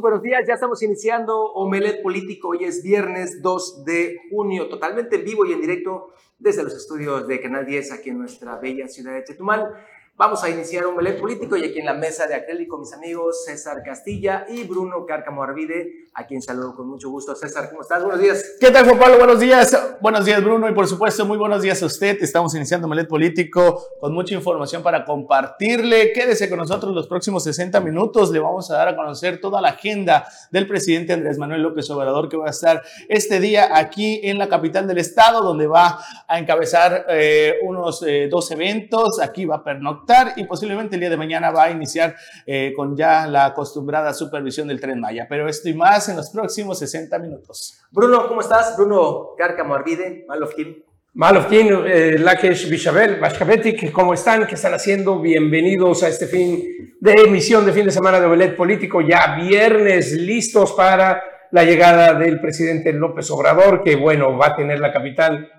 Buenos días, ya estamos iniciando Omelet Político. Hoy es viernes 2 de junio, totalmente en vivo y en directo desde los estudios de Canal 10 aquí en nuestra bella ciudad de Chetumal. Vamos a iniciar un melé político y aquí en la mesa de acrílico mis amigos César Castilla y Bruno Cárcamo Arvide, a quien saludo con mucho gusto. César, ¿cómo estás? Buenos días. ¿Qué tal, Juan Pablo? Buenos días. Buenos días, Bruno, y por supuesto, muy buenos días a usted. Estamos iniciando Melet Político con mucha información para compartirle. Quédese con nosotros los próximos 60 minutos. Le vamos a dar a conocer toda la agenda del presidente Andrés Manuel López Obrador que va a estar este día aquí en la capital del estado, donde va a encabezar eh, unos eh, dos eventos. Aquí va a pernoctar y posiblemente el día de mañana va a iniciar eh, con ya la acostumbrada supervisión del tren Maya. Pero esto y más en los próximos 60 minutos. Bruno, ¿cómo estás? Bruno Cárcamo Arvide, Malofkin. Malofkin, eh, Lakesh Bishabel, Bashkabetik, ¿cómo están? ¿Qué están haciendo? Bienvenidos a este fin de emisión de fin de semana de Omelet Político, ya viernes, listos para la llegada del presidente López Obrador, que bueno, va a tener la capital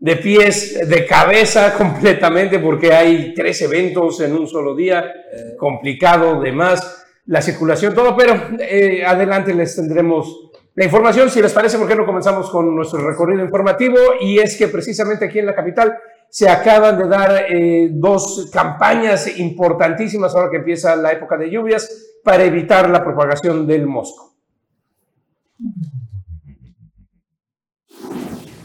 de pies, de cabeza completamente, porque hay tres eventos en un solo día, complicado, demás, la circulación, todo, pero eh, adelante les tendremos la información. Si les parece, ¿por qué no comenzamos con nuestro recorrido informativo? Y es que precisamente aquí en la capital se acaban de dar eh, dos campañas importantísimas ahora que empieza la época de lluvias para evitar la propagación del mosco.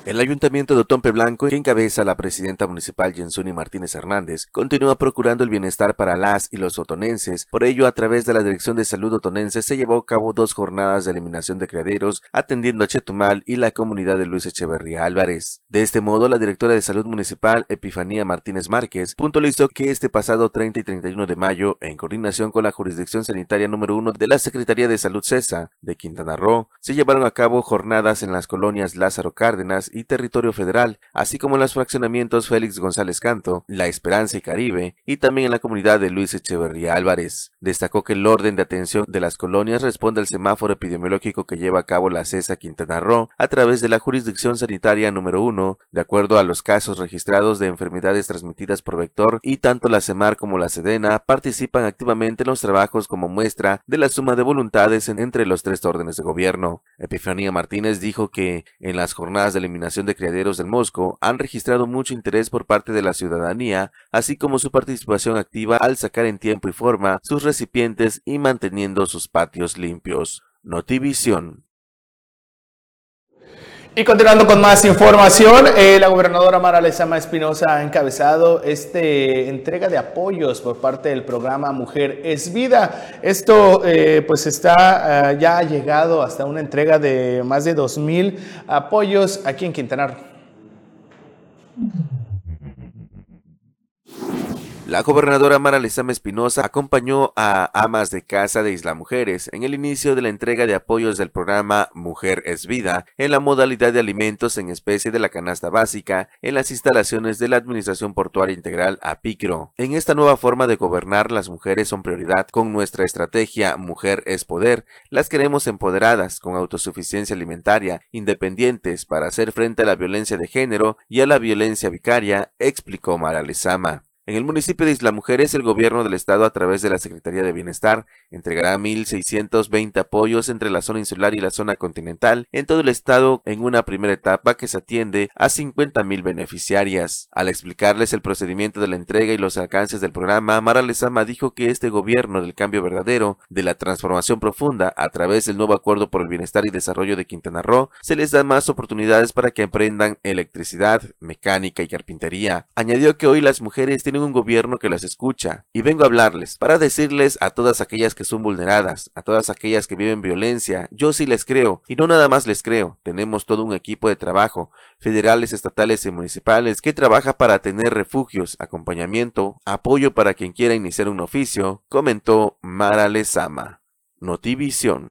El Ayuntamiento de Otompe Blanco, que encabeza la presidenta municipal Jensuni Martínez Hernández, continúa procurando el bienestar para las y los otonenses. Por ello, a través de la Dirección de Salud Otonense se llevó a cabo dos jornadas de eliminación de criaderos, atendiendo a Chetumal y la comunidad de Luis Echeverría Álvarez. De este modo, la directora de Salud Municipal, Epifanía Martínez Márquez, puntualizó que este pasado 30 y 31 de mayo, en coordinación con la Jurisdicción Sanitaria número 1 de la Secretaría de Salud CESA de Quintana Roo, se llevaron a cabo jornadas en las colonias Lázaro Cárdenas y Territorio Federal, así como en los fraccionamientos Félix González Canto, La Esperanza y Caribe, y también en la comunidad de Luis Echeverría Álvarez. Destacó que el orden de atención de las colonias responde al semáforo epidemiológico que lleva a cabo la CESA Quintana Roo a través de la jurisdicción sanitaria número uno, de acuerdo a los casos registrados de enfermedades transmitidas por vector, y tanto la CEMAR como la SEDENA participan activamente en los trabajos como muestra de la suma de voluntades entre los tres órdenes de gobierno. Epifanía Martínez dijo que en las jornadas de eliminación de criaderos del Mosco han registrado mucho interés por parte de la ciudadanía, así como su participación activa al sacar en tiempo y forma sus recipientes y manteniendo sus patios limpios. Notivisión. Y continuando con más información, eh, la gobernadora Mara Lezama Espinosa ha encabezado este entrega de apoyos por parte del programa Mujer es Vida. Esto eh, pues está eh, ya ha llegado hasta una entrega de más de 2.000 apoyos aquí en Quintana Roo. La gobernadora Mara Lezama Espinosa acompañó a amas de casa de Isla Mujeres en el inicio de la entrega de apoyos del programa Mujer es Vida en la modalidad de alimentos en especie de la canasta básica en las instalaciones de la Administración Portuaria Integral APICRO. En esta nueva forma de gobernar, las mujeres son prioridad. Con nuestra estrategia Mujer es Poder, las queremos empoderadas, con autosuficiencia alimentaria, independientes para hacer frente a la violencia de género y a la violencia vicaria, explicó Mara Lezama. En el municipio de Isla Mujeres, el gobierno del estado a través de la Secretaría de Bienestar entregará 1.620 apoyos entre la zona insular y la zona continental en todo el estado en una primera etapa que se atiende a 50.000 beneficiarias. Al explicarles el procedimiento de la entrega y los alcances del programa, Mara Lezama dijo que este gobierno del cambio verdadero, de la transformación profunda a través del nuevo acuerdo por el bienestar y desarrollo de Quintana Roo, se les da más oportunidades para que aprendan electricidad, mecánica y carpintería. Añadió que hoy las mujeres tienen un gobierno que las escucha, y vengo a hablarles, para decirles a todas aquellas que son vulneradas, a todas aquellas que viven violencia, yo sí les creo, y no nada más les creo, tenemos todo un equipo de trabajo, federales, estatales y municipales, que trabaja para tener refugios, acompañamiento, apoyo para quien quiera iniciar un oficio, comentó Mara Lezama. Notivisión.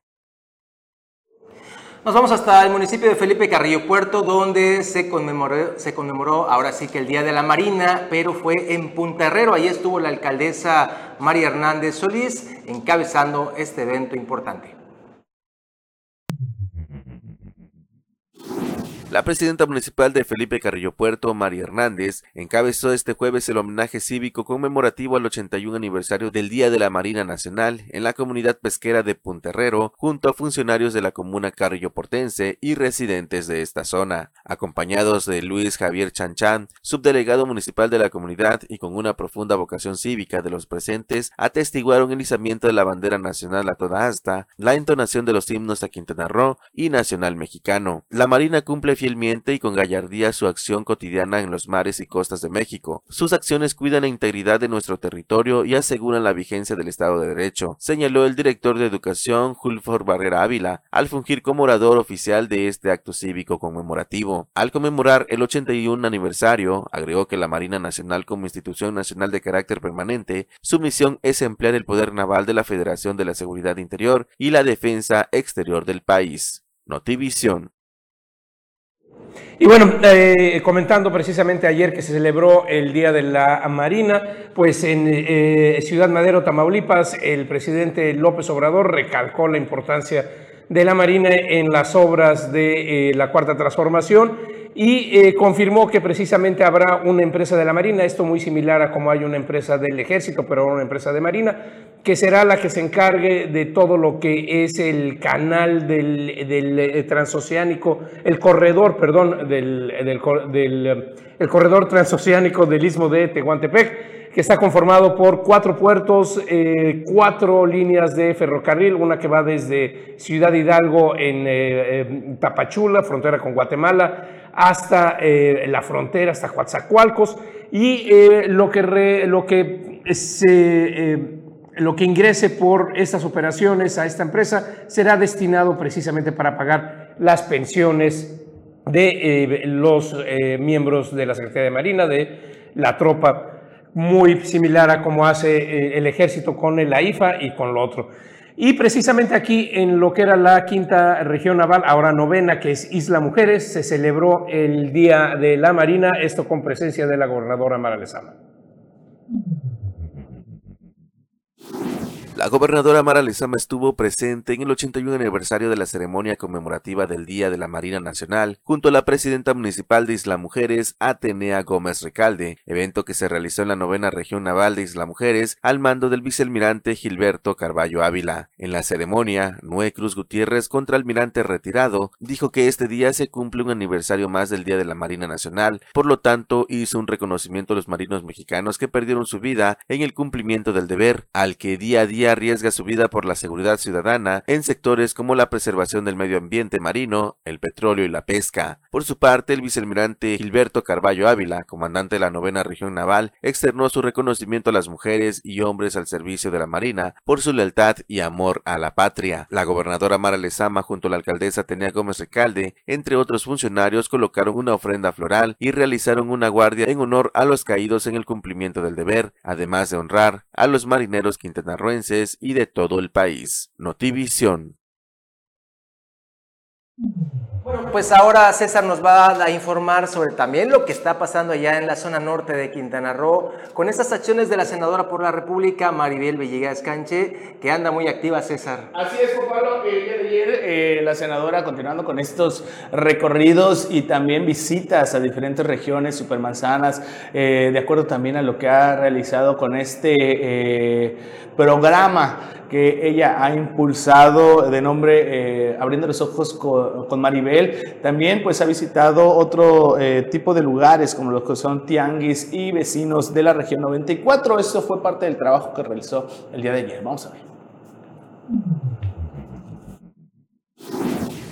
Nos vamos hasta el municipio de Felipe Carrillo Puerto, donde se conmemoró, se conmemoró ahora sí que el Día de la Marina, pero fue en Punta Herrero. Ahí estuvo la alcaldesa María Hernández Solís encabezando este evento importante. La presidenta municipal de Felipe Carrillo Puerto, María Hernández, encabezó este jueves el homenaje cívico conmemorativo al 81 aniversario del Día de la Marina Nacional en la comunidad pesquera de Punterrero, junto a funcionarios de la comuna Carrillo Portense y residentes de esta zona, acompañados de Luis Javier Chanchan, subdelegado municipal de la comunidad y con una profunda vocación cívica de los presentes, atestiguaron el izamiento de la bandera nacional a toda asta, la entonación de los himnos a Quintana Roo y nacional mexicano. La Marina cumple y con gallardía su acción cotidiana en los mares y costas de México. Sus acciones cuidan la integridad de nuestro territorio y aseguran la vigencia del Estado de Derecho, señaló el director de Educación, Julfor Barrera Ávila, al fungir como orador oficial de este acto cívico conmemorativo. Al conmemorar el 81 aniversario, agregó que la Marina Nacional como institución nacional de carácter permanente, su misión es emplear el poder naval de la Federación de la Seguridad Interior y la defensa exterior del país. Notivisión. Y bueno, eh, comentando precisamente ayer que se celebró el Día de la Marina, pues en eh, Ciudad Madero, Tamaulipas, el presidente López Obrador recalcó la importancia de la Marina en las obras de eh, la Cuarta Transformación y confirmó que precisamente habrá una empresa de la Marina, esto muy similar a como hay una empresa del Ejército, pero una empresa de Marina, que será la que se encargue de todo lo que es el canal del, del eh, transoceánico, el corredor, perdón, del, del, eh, el corredor transoceánico del istmo de Tehuantepec, que está conformado por cuatro puertos, eh, cuatro líneas de ferrocarril, una que va desde Ciudad Hidalgo en Tapachula, frontera con Guatemala, hasta la frontera, hasta Coatzacoalcos, y lo que, lo que lo que ingrese por estas operaciones a esta empresa será destinado precisamente para pagar las pensiones de eh, los eh, miembros de la Secretaría de Marina, de la tropa, muy similar a como hace eh, el ejército con el AIFA y con lo otro. Y precisamente aquí en lo que era la quinta región naval, ahora novena, que es Isla Mujeres, se celebró el Día de la Marina, esto con presencia de la gobernadora Mara Lezama. La gobernadora Mara Lezama estuvo presente en el 81 aniversario de la ceremonia conmemorativa del Día de la Marina Nacional, junto a la presidenta municipal de Isla Mujeres, Atenea Gómez Recalde, evento que se realizó en la novena región naval de Isla Mujeres al mando del vicealmirante Gilberto Carballo Ávila. En la ceremonia, Noé Cruz Gutiérrez, contraalmirante retirado, dijo que este día se cumple un aniversario más del Día de la Marina Nacional, por lo tanto hizo un reconocimiento a los marinos mexicanos que perdieron su vida en el cumplimiento del deber, al que día a día arriesga su vida por la seguridad ciudadana en sectores como la preservación del medio ambiente marino, el petróleo y la pesca. Por su parte, el vicealmirante Gilberto Carballo Ávila, comandante de la novena región naval, externó su reconocimiento a las mujeres y hombres al servicio de la Marina por su lealtad y amor a la patria. La gobernadora Mara Lezama junto a la alcaldesa Tenea Gómez Recalde, entre otros funcionarios, colocaron una ofrenda floral y realizaron una guardia en honor a los caídos en el cumplimiento del deber, además de honrar a los marineros y de todo el país. Notivisión. Bueno, pues ahora César nos va a informar sobre también lo que está pasando allá en la zona norte de Quintana Roo con estas acciones de la senadora por la República, Maribel Villegas Canche, que anda muy activa, César. Así es, Juan Pablo. El día de ayer eh, la senadora continuando con estos recorridos y también visitas a diferentes regiones, supermanzanas, eh, de acuerdo también a lo que ha realizado con este eh, programa que ella ha impulsado de nombre Abriendo los Ojos con Maribel también pues ha visitado otro eh, tipo de lugares como los que son tianguis y vecinos de la región 94. Eso fue parte del trabajo que realizó el día de ayer. Vamos a ver.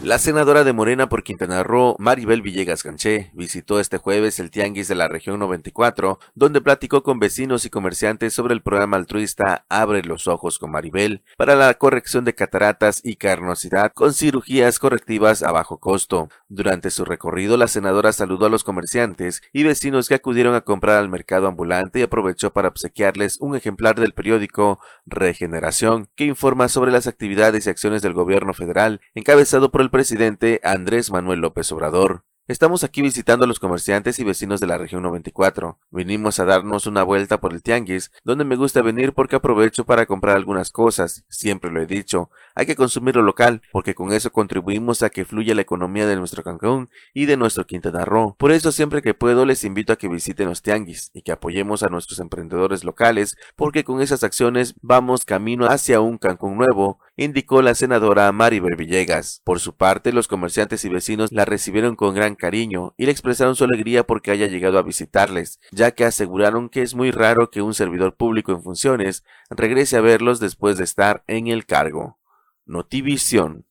La senadora de Morena por Quintana Roo, Maribel Villegas Ganché, visitó este jueves el Tianguis de la región 94, donde platicó con vecinos y comerciantes sobre el programa altruista Abre los Ojos con Maribel para la corrección de cataratas y carnosidad con cirugías correctivas a bajo costo. Durante su recorrido, la senadora saludó a los comerciantes y vecinos que acudieron a comprar al mercado ambulante y aprovechó para obsequiarles un ejemplar del periódico Regeneración, que informa sobre las actividades y acciones del gobierno federal, encabezado por el presidente Andrés Manuel López Obrador. Estamos aquí visitando a los comerciantes y vecinos de la región 94. Vinimos a darnos una vuelta por el tianguis, donde me gusta venir porque aprovecho para comprar algunas cosas. Siempre lo he dicho, hay que consumir lo local, porque con eso contribuimos a que fluya la economía de nuestro Cancún y de nuestro Quintana Roo. Por eso siempre que puedo les invito a que visiten los tianguis y que apoyemos a nuestros emprendedores locales, porque con esas acciones vamos camino hacia un Cancún nuevo, indicó la senadora Maribel Villegas. Por su parte, los comerciantes y vecinos la recibieron con gran cariño y le expresaron su alegría porque haya llegado a visitarles, ya que aseguraron que es muy raro que un servidor público en funciones regrese a verlos después de estar en el cargo. Notivisión.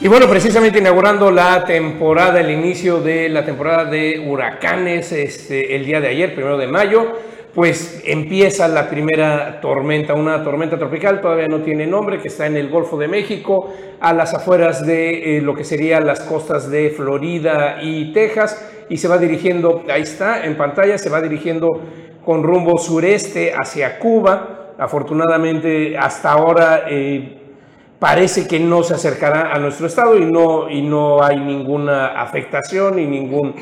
Y bueno, precisamente inaugurando la temporada, el inicio de la temporada de huracanes, este, el día de ayer, primero de mayo, pues empieza la primera tormenta, una tormenta tropical, todavía no tiene nombre, que está en el Golfo de México, a las afueras de eh, lo que serían las costas de Florida y Texas, y se va dirigiendo, ahí está en pantalla, se va dirigiendo con rumbo sureste hacia Cuba. Afortunadamente, hasta ahora eh, parece que no se acercará a nuestro estado y no, y no hay ninguna afectación y ningún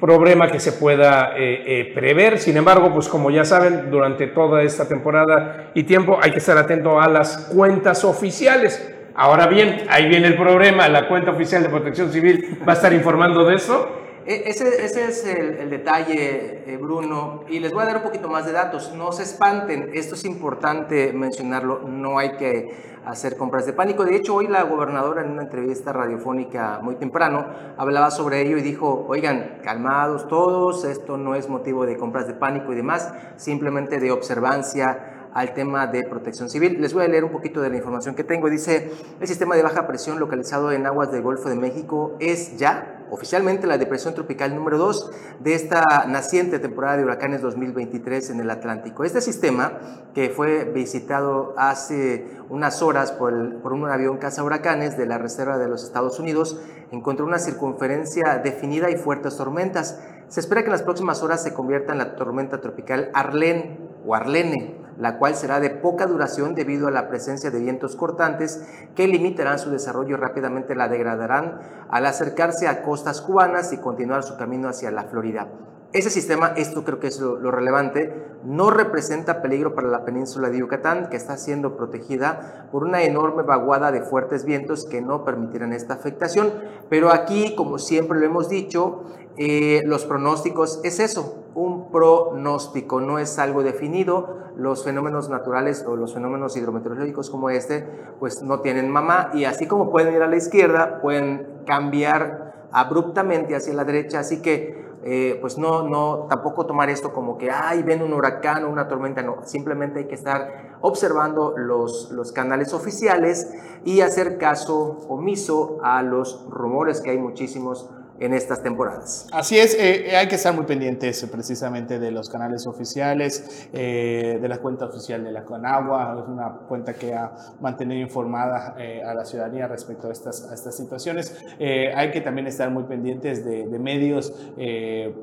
problema que se pueda eh, eh, prever. Sin embargo, pues como ya saben, durante toda esta temporada y tiempo hay que estar atento a las cuentas oficiales. Ahora bien, ahí viene el problema, la cuenta oficial de protección civil va a estar informando de eso. E, ese, ese es el, detalle, eh, Bruno, y les voy a dar un poquito más de datos. No se espanten, esto es importante mencionarlo, no hay que hacer compras de pánico. De hecho, hoy la gobernadora en una entrevista radiofónica muy temprano hablaba sobre ello y dijo, oigan, calmados todos, esto no es motivo de compras de pánico y demás, simplemente de observancia al tema de protección civil. Les voy a leer un poquito de la información que tengo. Dice, el sistema de baja presión localizado en aguas del Golfo de México es ya oficialmente la depresión tropical número 2 de esta naciente temporada de huracanes 2023 en el Atlántico. Este sistema, que fue visitado hace unas horas por, por un avión caza huracanes de la Reserva de los Estados Unidos, encontró una circunferencia definida y fuertes tormentas. Se espera que en las próximas horas se convierta en la tormenta tropical Arlene o Arlene la cual será de poca duración debido a la presencia de vientos cortantes que limitarán su desarrollo y rápidamente la degradarán al acercarse a costas cubanas y continuar su camino hacia la Florida. Ese sistema, esto creo que es lo, relevante, no representa peligro para la península de Yucatán, que está siendo protegida por una enorme vaguada de fuertes vientos que no permitirán esta afectación. Pero aquí, como siempre lo hemos dicho, eh, los pronósticos es eso, un pronóstico, no es algo definido. Los fenómenos naturales o los fenómenos hidrometeorológicos como este, pues no tienen mamá y así como pueden ir a la izquierda, pueden cambiar abruptamente hacia la derecha. Así que eh, pues no, no, tampoco tomar esto como que, ay, ven un huracán o una tormenta, no, simplemente hay que estar observando los, los canales oficiales y hacer caso omiso a los rumores que hay muchísimos en estas temporadas. Así es, eh, eh, hay que estar muy pendientes eh, precisamente de los canales oficiales, de la cuenta oficial de la Conagua, es una cuenta que ha mantenido informada a la ciudadanía respecto a estas, a estas situaciones. hay que también estar muy pendientes de, de medios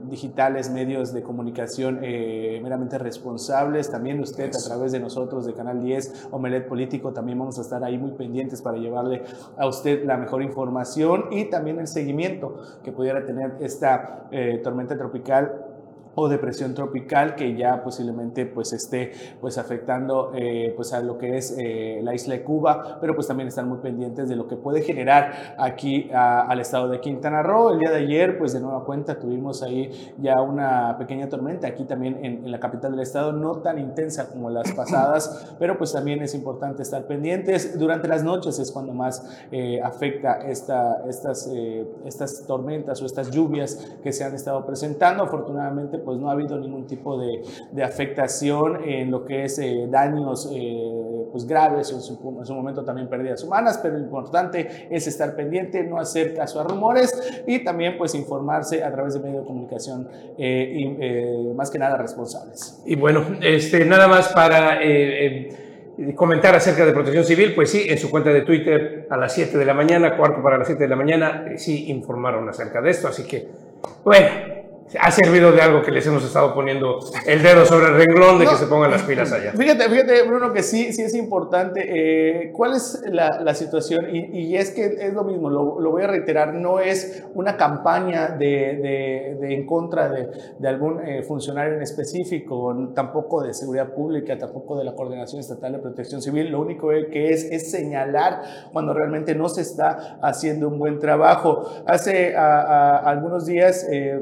digitales, medios de comunicación meramente responsables. También usted a través de nosotros, de Canal 10, Omelet Político, también vamos a estar ahí muy pendientes para llevarle a usted la mejor información y también el seguimiento que pudiera tener esta eh, tormenta tropical o depresión tropical que ya posiblemente pues esté pues afectando eh, pues a lo que es eh, la isla de Cuba pero pues también están muy pendientes de lo que puede generar aquí al estado de Quintana Roo. El día de ayer pues de nueva cuenta tuvimos ahí ya una pequeña tormenta aquí también en, la capital del estado no tan intensa como las pasadas pero pues también es importante estar pendientes. Durante las noches es cuando más eh, afecta esta, estas, estas tormentas o estas lluvias que se han estado presentando. Afortunadamente pues no ha habido ningún tipo de, de afectación en lo que es eh, daños eh, pues graves o en su, en su, momento también pérdidas humanas, pero lo importante es estar pendiente, no hacer caso a rumores y también pues informarse a través de medios de comunicación eh, y, más que nada responsables. Y bueno, este, nada más para comentar acerca de protección civil, pues sí, en su cuenta de Twitter a las 7 de la mañana, cuarto para las 7 de la mañana, sí informaron acerca de esto, así que, bueno, ha servido de algo que les hemos estado poniendo el dedo sobre el renglón de que se pongan las pilas allá. Fíjate, fíjate, Bruno, que sí, sí es importante. Eh, ¿Cuál es la, la situación? Y, y, es que es lo mismo, lo, lo, voy a reiterar, no es una campaña de, de, de en contra de, de algún eh, funcionario en específico, tampoco de seguridad pública, tampoco de la Coordinación Estatal de Protección Civil. Lo único que es es señalar cuando realmente no se está haciendo un buen trabajo. Hace a, a, algunos días eh,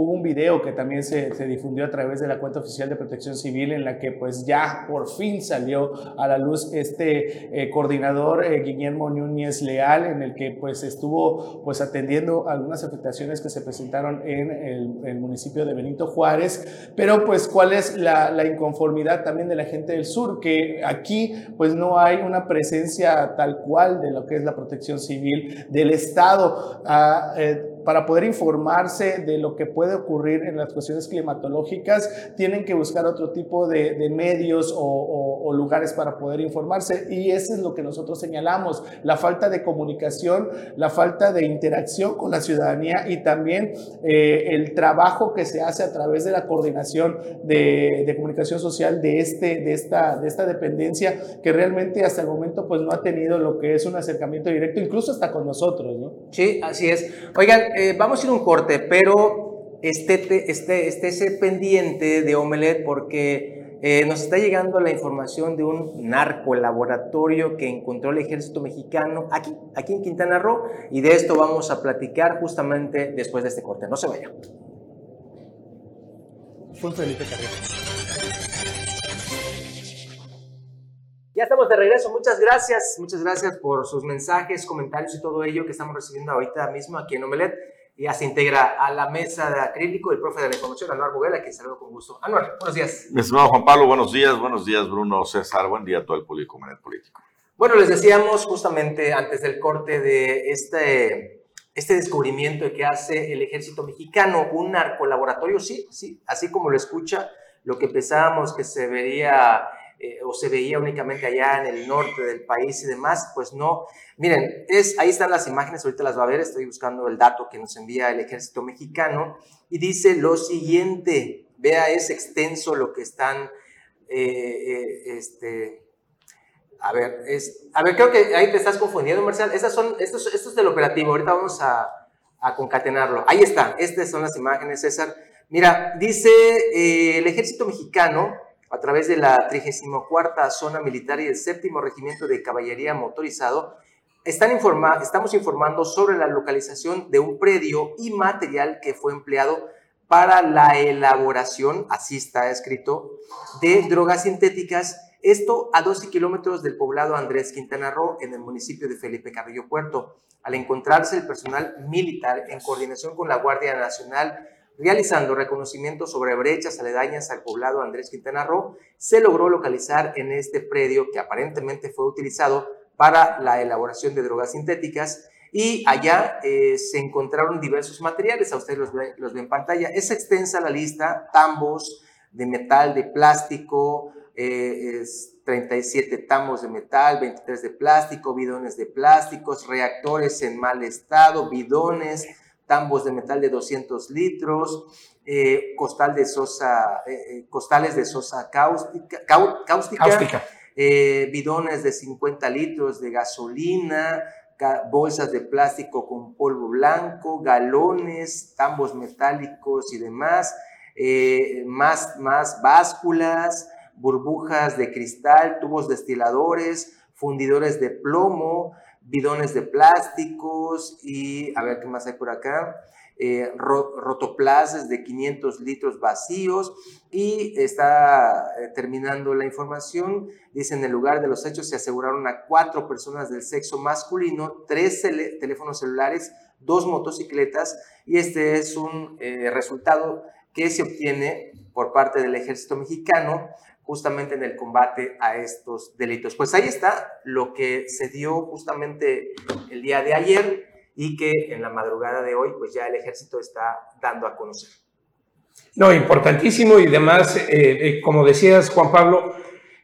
hubo un video que también se, se, difundió a través de la cuenta oficial de Protección Civil en la que pues ya por fin salió a la luz este eh, coordinador eh, Guillermo Núñez Leal en el que pues estuvo pues atendiendo algunas afectaciones que se presentaron en el, el municipio de Benito Juárez, pero pues cuál es la, la, inconformidad también de la gente del sur, que aquí pues no hay una presencia tal cual de lo que es la protección civil del Estado. Ah, eh, para poder informarse de lo que puede ocurrir en las cuestiones climatológicas, tienen que buscar otro tipo de, medios o, lugares para poder informarse. Y eso es lo que nosotros señalamos, la falta de comunicación, la falta de interacción con la ciudadanía y también eh, el trabajo que se hace a través de la coordinación de, de, comunicación social de, este, de, esta, de esta dependencia que realmente hasta el momento pues no ha tenido lo que es un acercamiento directo, incluso hasta con nosotros. ¿no? Sí, así es. Oigan, eh, vamos a ir un corte, pero esté, esté, esté pendiente de Omelet porque eh, nos está llegando la información de un narcolaboratorio que encontró el ejército mexicano aquí, aquí en Quintana Roo, y de esto vamos a platicar justamente después de este corte. No se vaya. Fue Felipe. Ya estamos de regreso. Muchas gracias. Muchas gracias por sus mensajes, comentarios y todo ello que estamos recibiendo ahorita mismo aquí en Omelet. Ya se integra a la mesa de acrílico el profe de la información, Anuar Bugela, que saludo con gusto. Anuar, buenos días. Mi estimado Juan Pablo, buenos días. Buenos días, Bruno César. Buen día a todo el público Omelet Político. Bueno, les decíamos justamente antes del corte de este, este descubrimiento que hace el ejército mexicano, un narcolaboratorio, sí, sí, así como lo escucha, lo que pensábamos que se vería eh, o se veía únicamente allá en el norte del país y demás, pues no. Miren, es, ahí están las imágenes, ahorita las va a ver, estoy buscando el dato que nos envía el ejército mexicano y dice lo siguiente, vea, es extenso lo que están, eh, eh, este, a ver, es, a ver, creo que ahí te estás confundiendo, Marcial, Estas son, estos, esto es del operativo, ahorita vamos a concatenarlo. Ahí está, estas son las imágenes, César. Mira, dice el ejército mexicano, a través de la 34 Zona Militar y el Séptimo Regimiento de Caballería Motorizado, están informa estamos informando sobre la localización de un predio y material que fue empleado para la elaboración, así está escrito, de drogas sintéticas, esto a 12 kilómetros del poblado Andrés Quintana Roo, en el municipio de Felipe Carrillo Puerto. Al encontrarse el personal militar en coordinación con la Guardia Nacional, realizando reconocimientos sobre brechas aledañas al poblado Andrés Quintana Roo, se logró localizar en este predio que aparentemente fue utilizado para la elaboración de drogas sintéticas y allá eh, se encontraron diversos materiales, a ustedes los los ven en pantalla. Es extensa la lista, tambos de metal, de plástico, eh, es 37 tambos de metal, 23 de plástico, bidones de plásticos, reactores en mal estado, bidones, tambos de metal de 200 litros, eh, costal de sosa, eh, costales de sosa cáustica, cáustica, cáustica. Eh, bidones de 50 litros de gasolina, bolsas de plástico con polvo blanco, galones, tambos metálicos y demás, eh, más, más básculas, burbujas de cristal, tubos destiladores, fundidores de plomo, bidones de plásticos y a ver qué más hay por acá. Eh, rotoplases de 500 litros vacíos y está eh, terminando la información. Dice, en el lugar de los hechos se aseguraron a cuatro personas del sexo masculino, tres teléfonos celulares, dos motocicletas y este es un eh, resultado que se obtiene por parte del ejército mexicano justamente en el combate a estos delitos. Pues ahí está lo que se dio justamente el día de ayer y que en la madrugada de hoy pues ya el ejército está dando a conocer. No, importantísimo y demás, eh, eh, como decías Juan Pablo,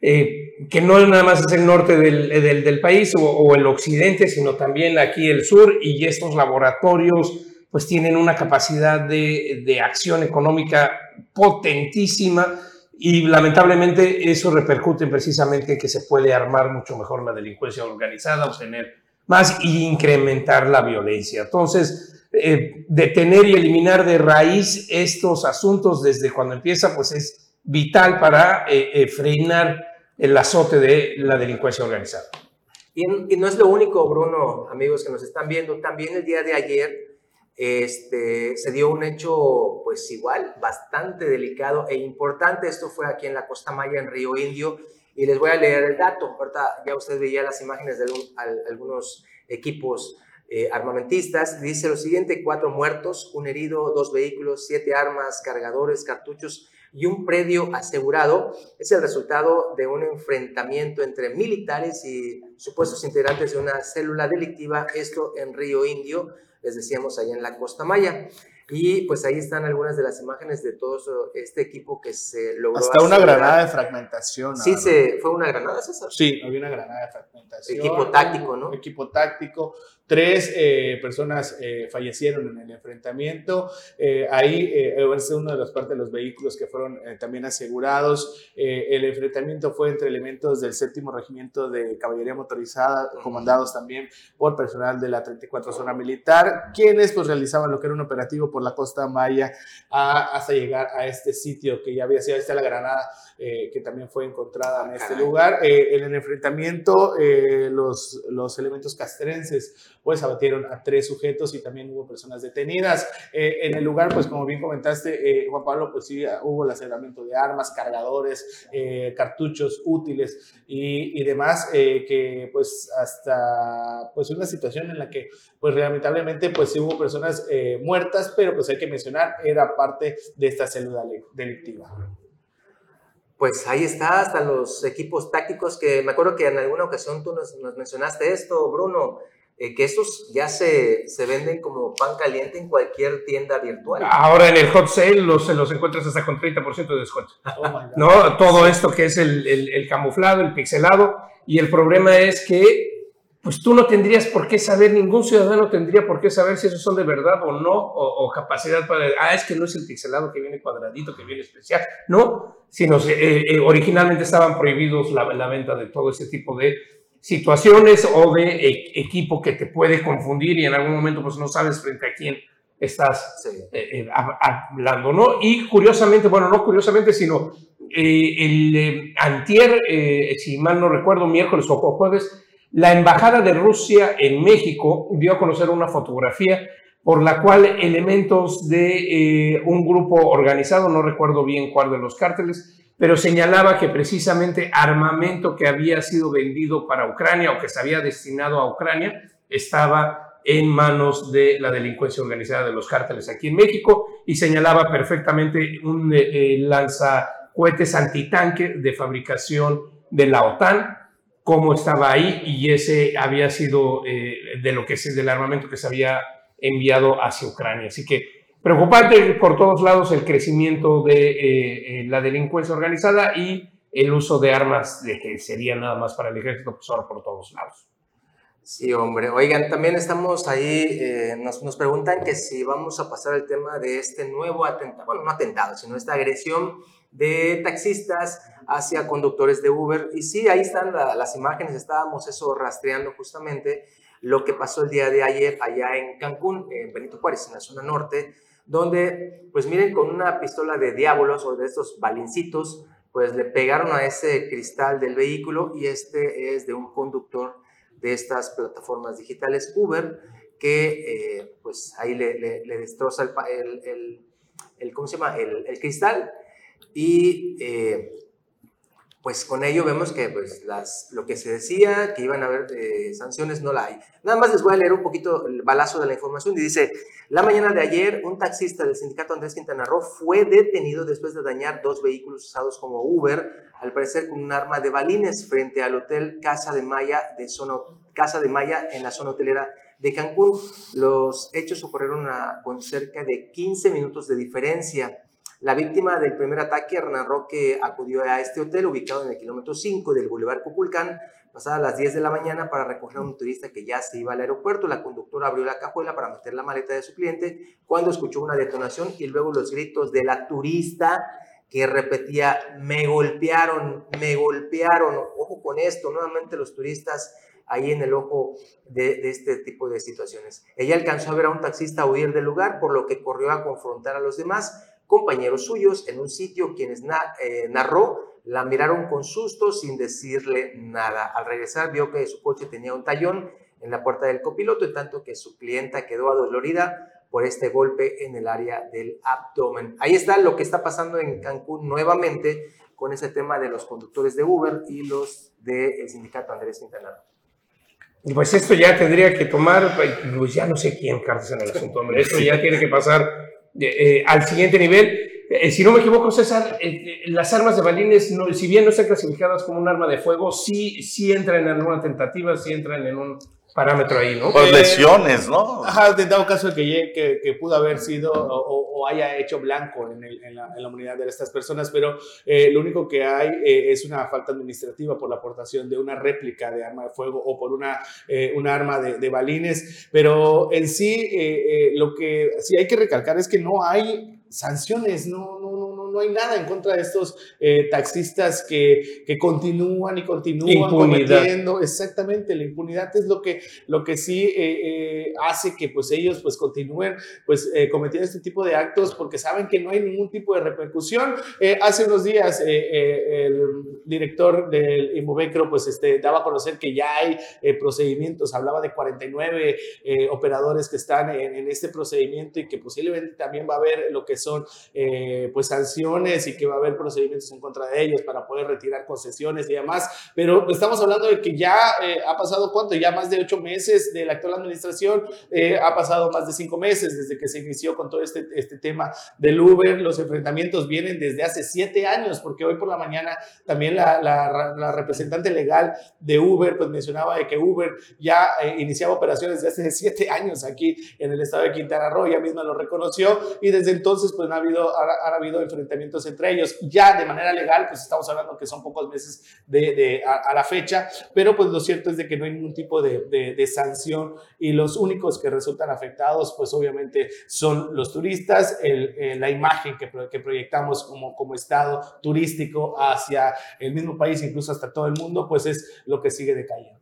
eh, que no nada más es el norte del, del, del país o, o, el occidente, sino también aquí el sur y estos laboratorios pues tienen una capacidad de, de acción económica potentísima y lamentablemente eso repercute precisamente en que se puede armar mucho mejor la delincuencia organizada, obtener más y incrementar la violencia. Entonces, eh, detener y eliminar de raíz estos asuntos desde cuando empieza, pues es vital para eh, eh, frenar el azote de la delincuencia organizada. Y, y, no es lo único, Bruno, amigos que nos están viendo, también el día de ayer este, se dio un hecho, pues igual, bastante delicado e importante. Esto fue aquí en la Costa Maya, en Río Indio, y les voy a leer el dato. Ahorita ya usted veía las imágenes de algunos equipos eh, armamentistas. Dice lo siguiente, cuatro muertos, un herido, dos vehículos, siete armas, cargadores, cartuchos y un predio asegurado. Es el resultado de un enfrentamiento entre militares y supuestos integrantes de una célula delictiva, esto en Río Indio les decíamos, ahí en la Costa Maya. Y pues ahí están algunas de las imágenes de todo este equipo que se logró. Hasta una granada de fragmentación. Sí, se, fue una granada, César. Sí, había una granada de fragmentación. Equipo táctico, ¿no? Equipo táctico. Tres eh, personas eh, fallecieron en el enfrentamiento. Eh, ahí es una de las partes de los vehículos que fueron también asegurados. el enfrentamiento fue entre elementos del séptimo regimiento de caballería motorizada, comandados también por personal de la 34 zona militar, quienes pues realizaban lo que era un operativo por la costa maya hasta llegar a este sitio que ya había sido, está la granada que también fue encontrada en este lugar. en el enfrentamiento, los, los elementos castrenses pues abatieron a tres sujetos y también hubo personas detenidas. Eh, en el lugar, pues como bien comentaste, eh, Juan Pablo, pues sí, hubo el acercamiento de armas, cargadores, eh, cartuchos útiles y, y demás, que pues hasta pues una situación en la que pues lamentablemente pues sí hubo personas muertas, pero pues hay que mencionar, era parte de esta célula delictiva. Pues ahí está, hasta los equipos tácticos que me acuerdo que en alguna ocasión tú nos, nos mencionaste esto, Bruno, eh, que estos ya se, se, venden como pan caliente en cualquier tienda virtual. Ahora en el hot sale los, los encuentras hasta con 30% de descuento. Oh ¿No? Todo esto que es el, el, el, camuflado, el pixelado, y el problema es que pues tú no tendrías por qué saber, ningún ciudadano tendría por qué saber si esos son de verdad o no, o, capacidad para, ah, es que no es el pixelado que viene cuadradito, que viene especial, no, sino eh, eh, originalmente estaban prohibidos la, la venta de todo ese tipo de situaciones o de e, equipo que te puede confundir y en algún momento pues no sabes frente a quién estás eh, eh, hablando, ¿no? Y curiosamente, bueno, no curiosamente, sino eh, el antier, si mal no recuerdo, miércoles o jueves, la Embajada de Rusia en México dio a conocer una fotografía por la cual elementos de un grupo organizado, no recuerdo bien cuál de los cárteles, pero señalaba que precisamente armamento que había sido vendido para Ucrania o que se había destinado a Ucrania estaba en manos de la delincuencia organizada de los cárteles aquí en México y señalaba perfectamente un eh, eh, antitanque de fabricación de la OTAN, cómo estaba ahí y ese había sido eh, de lo que es del armamento que se había enviado hacia Ucrania. Así que Preocupante por todos lados el crecimiento de eh, eh, la delincuencia organizada y el uso de armas que sería nada más para el ejército, pues por todos lados. Sí, hombre. Oigan, también estamos ahí, nos, nos, preguntan que si vamos a pasar el tema de este nuevo atentado, bueno, no atentado, sino esta agresión de taxistas hacia conductores de Uber. Y sí, ahí están las imágenes, estábamos eso rastreando justamente lo que pasó el día de ayer allá en Cancún, en Benito Juárez, en la zona norte, donde, pues miren, con una pistola de diablos o de estos balincitos, pues le pegaron a ese cristal del vehículo y este es de un conductor de estas plataformas digitales Uber que eh, pues ahí le, le, destroza el, el, el, ¿cómo se llama? El, cristal y eh, pues con ello vemos que pues, las, lo que se decía, que iban a haber eh, sanciones, no la hay. Nada más les voy a leer un poquito el balazo de la información y dice, la mañana de ayer, un taxista del sindicato Andrés Quintana Roo fue detenido después de dañar dos vehículos usados como Uber, al parecer con un arma de balines frente al hotel Casa de Maya, de zona, Casa de Maya en la zona hotelera de Cancún. Los hechos ocurrieron con cerca de 15 minutos de diferencia. La víctima del primer ataque, Hernán Roque, acudió a este hotel ubicado en el kilómetro 5 del Boulevard Cupulcán pasadas las 10 de la mañana para recoger a un turista que ya se iba al aeropuerto. La conductora abrió la cajuela para meter la maleta de su cliente cuando escuchó una detonación y luego los gritos de la turista que repetía, me golpearon, me golpearon. Ojo con esto, nuevamente los turistas ahí en el ojo de, este tipo de situaciones. Ella alcanzó a ver a un taxista huir del lugar, por lo que corrió a confrontar a los demás compañeros suyos en un sitio quienes eh, narró la miraron con susto sin decirle nada. Al regresar vio que su coche tenía un tallón en la puerta del copiloto, en tanto que su clienta quedó adolorida por este golpe en el área del abdomen. Ahí está lo que está pasando en Cancún nuevamente con ese tema de los conductores de Uber y los del sindicato Andrés Quintana. Pues esto ya tendría que tomar, pues ya no sé quién cartas en el asunto, hombre. Esto ya tiene que pasar eh, eh, al siguiente nivel. Eh, si no me equivoco, César, las armas de balines, si bien no están clasificadas como un arma de fuego, sí, sí entran en alguna tentativa, sí entran en un parámetro ahí, ¿no? Pues lesiones, ¿no? Ajá, de dado caso de que, que, que, pudo haber sido o, haya hecho blanco en, el, en, la, en, la, unidad de estas personas, pero eh, lo único que hay eh, es una falta administrativa por la aportación de una réplica de arma de fuego o por una, eh, un arma de, de, balines, pero en sí lo que sí hay que recalcar es que no hay sanciones, no, no, hay nada en contra de estos eh, taxistas que, que, continúan y continúan cometiendo. Exactamente, la impunidad es lo que, lo que sí eh, eh, hace que pues ellos pues continúen pues cometiendo este tipo de actos porque saben que no hay ningún tipo de repercusión. hace unos días el director del Inmovecro pues este, daba a conocer que ya hay procedimientos, hablaba de 49 operadores que están en, en, este procedimiento y que posiblemente también va a haber lo que son pues sanciones y que va a haber procedimientos en contra de ellos para poder retirar concesiones y demás. Pero estamos hablando de que ya eh, ha pasado cuánto, ya más de ocho meses de la actual administración, eh, ha pasado más de cinco meses desde que se inició con todo este, este tema del Uber. Los enfrentamientos vienen desde hace siete años, porque hoy por la mañana también la, la, representante legal de Uber pues mencionaba de que Uber ya eh, iniciaba operaciones desde hace siete años aquí en el estado de Quintana Roo, ella misma lo reconoció y desde entonces pues ha habido, ha, ha habido enfrentamientos entre ellos. Ya de manera legal, pues estamos hablando que son pocos meses de, a, la fecha, pero pues lo cierto es de que no hay ningún tipo de, de, sanción y los únicos que resultan afectados, pues obviamente son los turistas, el, la imagen que, que proyectamos como, como Estado turístico hacia el mismo país, incluso hasta todo el mundo, pues es lo que sigue decayendo.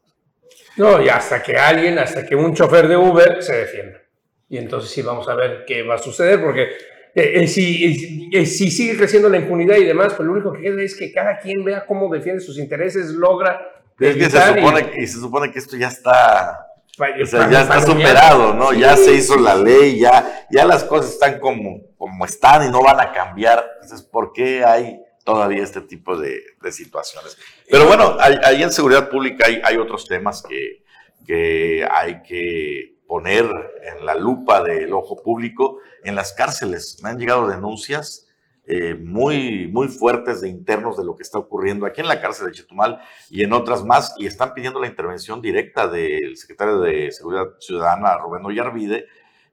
No, y hasta que alguien, hasta que un chofer de Uber se defienda. Y entonces sí vamos a ver qué va a suceder, porque eh, eh, si, eh, si, sigue creciendo la impunidad y demás, pues lo único que queda es que cada quien vea cómo defiende sus intereses, logra. Es que se supone, y, se supone que esto ya está, o sea, ya está superado, ¿no? ya se hizo la ley, ya, ya las cosas están como, como están y no van a cambiar. Entonces, ¿por qué hay todavía este tipo de, de situaciones? Pero bueno, ahí en seguridad pública hay, hay otros temas que, que hay que poner en la lupa del ojo público en las cárceles. Me han llegado denuncias eh, muy, muy fuertes de internos de lo que está ocurriendo aquí en la cárcel de Chetumal y en otras más, y están pidiendo la intervención directa del secretario de Seguridad Ciudadana, Rubén Ollarvide,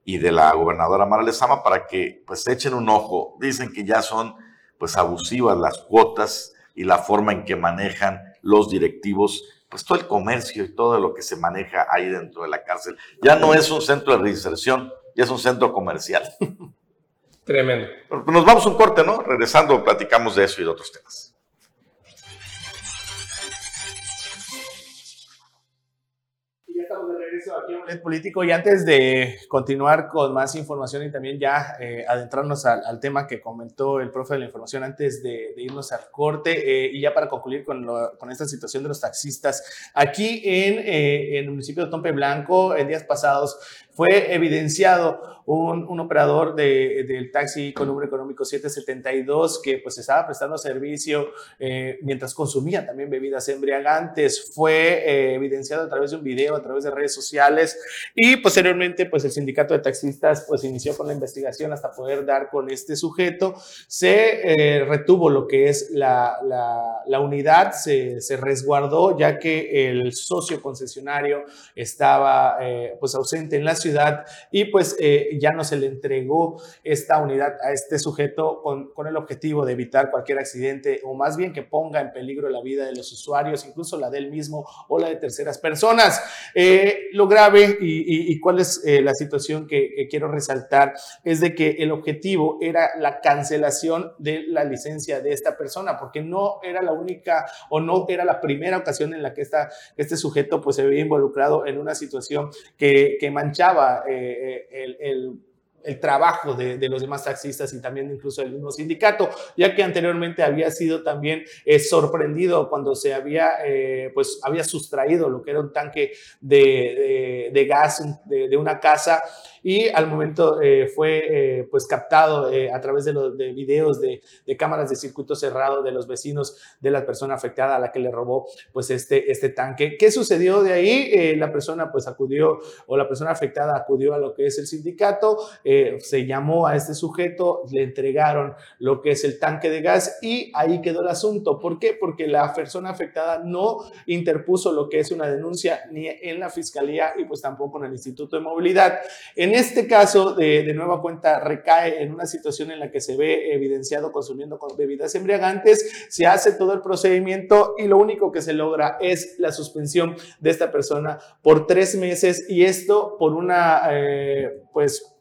y de la gobernadora Mara Lezama para que pues echen un ojo. Dicen que ya son pues abusivas las cuotas y la forma en que manejan los directivos pues todo el comercio y todo lo que se maneja ahí dentro de la cárcel. Ya no es un centro de reinserción, ya es un centro comercial. Tremendo. Nos vamos un corte, ¿no? Regresando, platicamos de eso y de otros temas. Político. Y antes de continuar con más información y también ya eh, adentrarnos al, tema que comentó el profe de la información antes de, irnos al corte eh, y ya para concluir con, con, esta situación de los taxistas, aquí en, eh, en el municipio de Tompe Blanco en días pasados fue evidenciado un, un operador de, del taxi con número económico 772 que pues estaba prestando servicio eh, mientras consumía también bebidas embriagantes. Fue eh, evidenciado a través de un video, a través de redes sociales y posteriormente pues el sindicato de taxistas pues inició con la investigación hasta poder dar con este sujeto. Se eh, retuvo lo que es la, la, la unidad, se, se, resguardó ya que el socio concesionario estaba pues ausente en la ciudad y pues eh, ya no se le entregó esta unidad a este sujeto con, con, el objetivo de evitar cualquier accidente o más bien que ponga en peligro la vida de los usuarios, incluso la del mismo o la de terceras personas. Eh, lo grave y, y, cuál es eh, la situación que, que quiero resaltar es de que el objetivo era la cancelación de la licencia de esta persona, porque no era la única o no era la primera ocasión en la que esta, este sujeto pues se había involucrado en una situación que, que manchaba eh, el, el trabajo de, los demás taxistas y también incluso del mismo sindicato, ya que anteriormente había sido también eh, sorprendido cuando se había, eh, pues, había sustraído lo que era un tanque de, de, de gas de, una casa y al momento eh, fue eh, pues captado eh, a través de, los, de videos de, cámaras de circuito cerrado de los vecinos de la persona afectada a la que le robó pues este, este tanque. ¿Qué sucedió de ahí? la persona pues acudió o la persona afectada acudió a lo que es el sindicato, se llamó a este sujeto, le entregaron lo que es el tanque de gas y ahí quedó el asunto. ¿Por qué? Porque la persona afectada no interpuso lo que es una denuncia ni en la fiscalía y pues tampoco en el Instituto de Movilidad. En este caso, de, nueva cuenta, recae en una situación en la que se ve evidenciado consumiendo bebidas embriagantes, se hace todo el procedimiento y lo único que se logra es la suspensión de esta persona por tres meses y esto por una, eh, pues,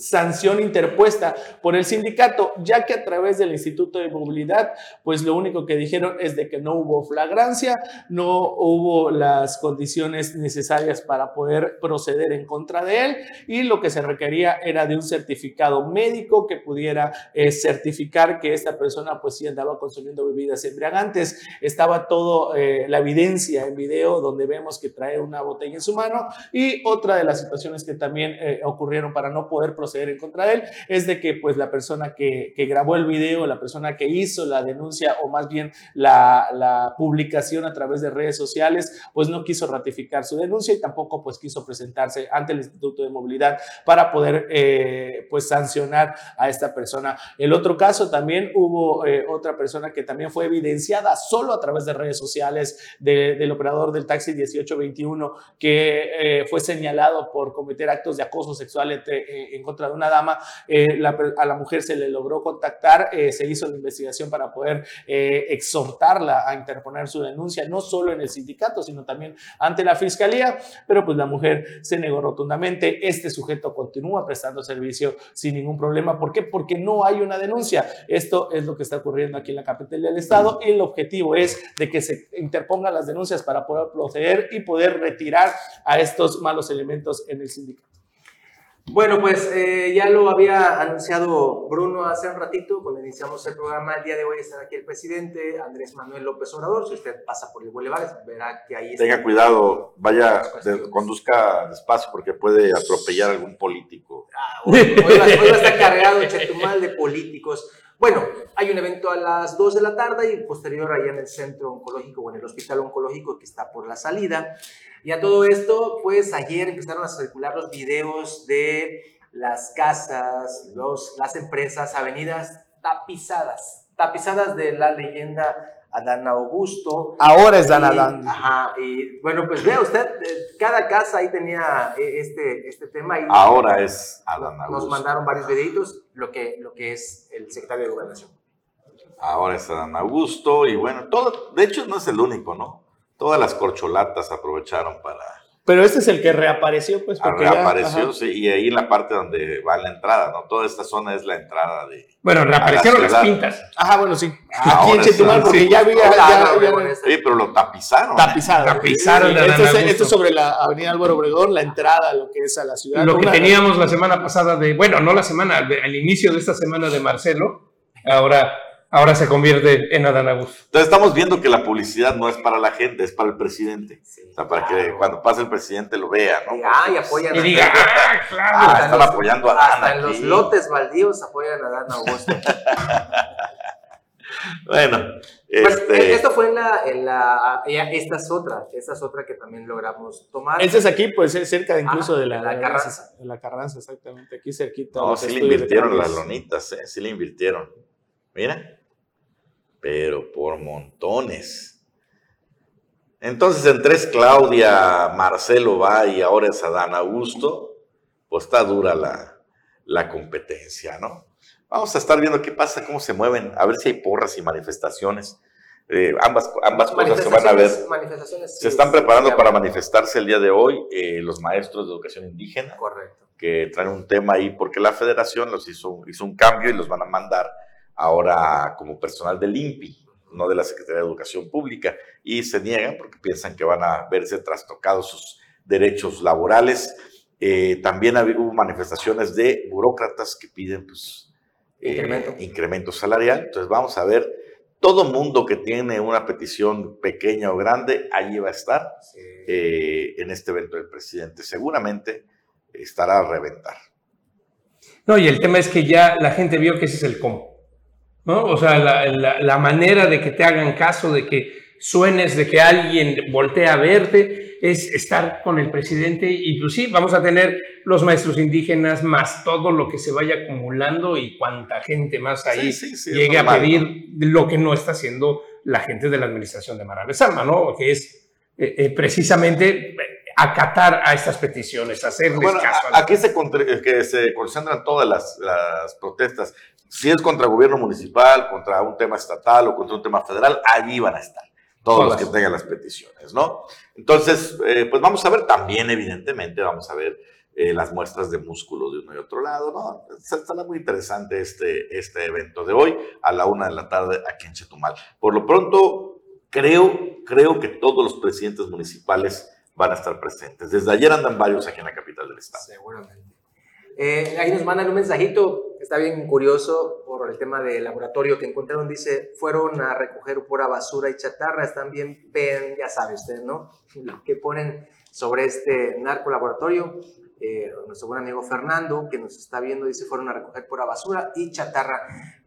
sanción interpuesta por el sindicato, ya que a través del Instituto de Movilidad, pues lo único que dijeron es de que no hubo flagrancia, no hubo las condiciones necesarias para poder proceder en contra de él y lo que se requería era de un certificado médico que pudiera eh, certificar que esta persona pues sí andaba consumiendo bebidas embriagantes. Estaba todo eh, la evidencia en video donde vemos que trae una botella en su mano y otra de las situaciones que también eh, ocurrieron para no poder proceder en contra de él es de que pues la persona que, grabó el video, la persona que hizo la denuncia o más bien la, publicación a través de redes sociales, pues no quiso ratificar su denuncia y tampoco pues quiso presentarse ante el Instituto de Movilidad para poder eh, pues sancionar a esta persona. El otro caso también hubo eh, otra persona que también fue evidenciada solo a través de redes sociales de, del operador del taxi 1821 que eh, fue señalado por cometer actos de acoso sexual en contra de una dama, eh, a la mujer se le logró contactar, eh, se hizo la investigación para poder eh, exhortarla a interponer su denuncia, no solo en el sindicato, sino también ante la fiscalía, pero pues la mujer se negó rotundamente. Este sujeto continúa prestando servicio sin ningún problema. ¿Por qué? Porque no hay una denuncia. Esto es lo que está ocurriendo aquí en la capital del estado. El objetivo es de que se interpongan las denuncias para poder proceder y poder retirar a estos malos elementos en el sindicato. Bueno, pues eh, ya lo había anunciado Bruno hace un ratito cuando iniciamos el programa. El día de hoy está aquí el presidente Andrés Manuel López Obrador. Si usted pasa por el Boulevard, verá que ahí está. Tenga cuidado, vaya, conduzca despacio porque puede atropellar a algún político. Ah, hoy, hoy, va, a estar cargado Chetumal de políticos. Bueno, hay un evento a las 2 de la tarde y posterior allá en el centro oncológico o en el hospital oncológico que está por la salida. Y a todo esto, pues ayer empezaron a circular los videos de las casas, los, las empresas, avenidas tapizadas, tapizadas de la leyenda Adán Augusto. Ahora es Dan Adán. Ajá, y bueno, pues vea usted, eh, cada casa ahí tenía eh, este, este tema. Y Ahora es Adán Augusto. Nos mandaron varios videitos, lo que, lo que es el secretario de Gobernación. Ahora es Adán Augusto, y bueno, todo, de hecho no es el único, ¿no? Todas las corcholatas aprovecharon para... Pero este es el que reapareció, pues. Porque reapareció, sí, y ahí en la parte donde va la entrada, ¿no? Toda esta zona es la entrada de... Bueno, reaparecieron las pintas. Ajá, bueno, sí. Aquí en Chetumal, porque ya había... Sí, pero lo tapizaron. Tapizaron. ¿eh? Tapizaron. Esto, es, esto, es, sobre la avenida Álvaro Obregón, la entrada a lo que es a la ciudad. Lo que teníamos la semana pasada de... Bueno, no la semana, al inicio de esta semana de Marcelo, ahora ahora se convierte en Adán Augusto. Entonces estamos viendo que la publicidad no es para la gente, es para el presidente. Sí, o sea, para claro. que cuando pase el presidente lo vea, ¿no? Ah, y apoyan y diga, ah, claro. Ah, están los, apoyando a Adán Hasta en los lotes baldíos apoyan a Adán Augusto. bueno, pues, este... esto fue en la, en la, esta es otra, esta es otra que también logramos tomar. Este es aquí, pues es cerca incluso ah, de la, la Carranza. De la Carranza, exactamente, aquí cerquita. No, sí le invirtieron las lonitas, eh, sí le invirtieron. Mira pero por montones. Entonces, entre es Claudia, Marcelo va y ahora es Adán Augusto. pues está dura la, la competencia, ¿no? Vamos a estar viendo qué pasa, cómo se mueven, a ver si hay porras y manifestaciones. Eh, ambas ambas cosas se van a ver. Se están preparando para manifestarse el día de hoy eh, los maestros de educación indígena. Correcto. Que traen un tema ahí porque la federación los hizo, hizo un cambio y los van a mandar ahora como personal del INPI, no de la Secretaría de Educación Pública. Y se niegan porque piensan que van a verse trastocados sus derechos laborales. Eh, también hubo manifestaciones de burócratas que piden pues, Incremento. incremento salarial. Entonces vamos a ver, todo mundo que tiene una petición pequeña o grande, allí va a estar eh, en este evento del presidente. Seguramente estará a reventar. No, y el tema es que ya la gente vio que ese es el cómo. ¿No? O sea, la, la manera de que te hagan caso, de que suenes, de que alguien voltee a verte, es estar con el presidente y pues sí, vamos a tener los maestros indígenas más todo lo que se vaya acumulando y cuánta gente más ahí llegue a pedir lo que no está haciendo la gente de la administración de Mara Salma, ¿no? Que es eh, eh, precisamente acatar a estas peticiones, hacerles caso. A aquí se, que se concentran todas las, las protestas. Si es contra gobierno municipal, contra un tema estatal o contra un tema federal, allí van a estar todos los que tengan las peticiones, ¿no? Entonces, eh, pues vamos a ver también, evidentemente, vamos a ver eh, las muestras de músculo de uno y otro lado, ¿no? Estará muy interesante este, este evento de hoy a la una de la tarde aquí en Chetumal. Por lo pronto, creo, creo que todos los presidentes municipales van a estar presentes. Desde ayer andan varios aquí en la capital del estado. Seguramente. Eh, ahí nos mandan un mensajito, está bien curioso por el tema del laboratorio que encontraron. Dice, fueron a recoger pura basura y chatarra, están bien, ya sabe usted, ¿no? Lo que ponen sobre este narco laboratorio. Eh, nuestro buen amigo Fernando, que nos está viendo, dice, fueron a recoger pura basura y chatarra.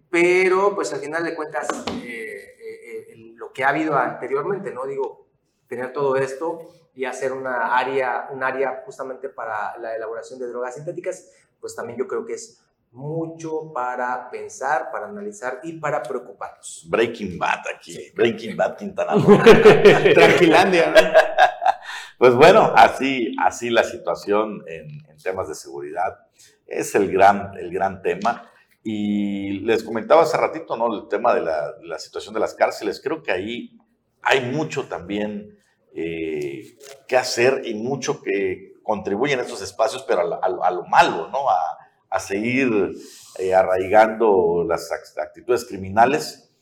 Pero, pues al final de cuentas, eh, lo que ha habido anteriormente, ¿no? Digo, tener todo esto y hacer una área, un área justamente para la elaboración de drogas sintéticas, pues también yo creo que es mucho para pensar, para analizar y para preocuparnos. Breaking Bad aquí, Breaking Bad Quintana Tranquilandia. pues bueno, así, así la situación en, temas de seguridad es el gran, el gran tema. Y les comentaba hace ratito, ¿no? El tema de la, la situación de las cárceles. Creo que ahí hay mucho también eh, que hacer y mucho que contribuye en estos espacios, pero a, lo malo, ¿no? A, seguir eh, arraigando las actitudes criminales.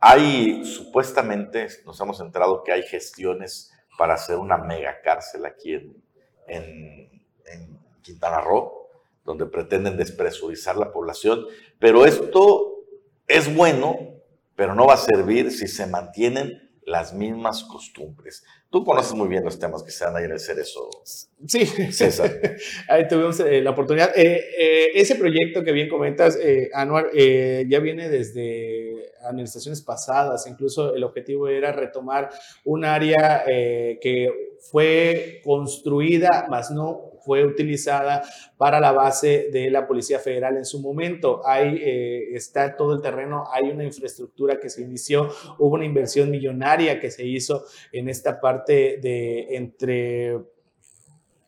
Hay, supuestamente, nos hemos enterado que hay gestiones para hacer una mega cárcel aquí en, en Quintana Roo, donde pretenden despresurizar la población, pero esto es bueno, pero no va a servir si se mantienen las mismas costumbres. Tú conoces muy bien los temas que se dan ahí en el Cerezo. Sí, César. ahí tuvimos eh, la oportunidad. Eh, eh, ese proyecto que bien comentas, Anuar, ya viene desde administraciones pasadas. Incluso el objetivo era retomar un área que fue construida, más no fue utilizada para la base de la Policía Federal en su momento. Ahí eh, está todo el terreno, hay una infraestructura que se inició, hubo una inversión millonaria que se hizo en esta parte de entre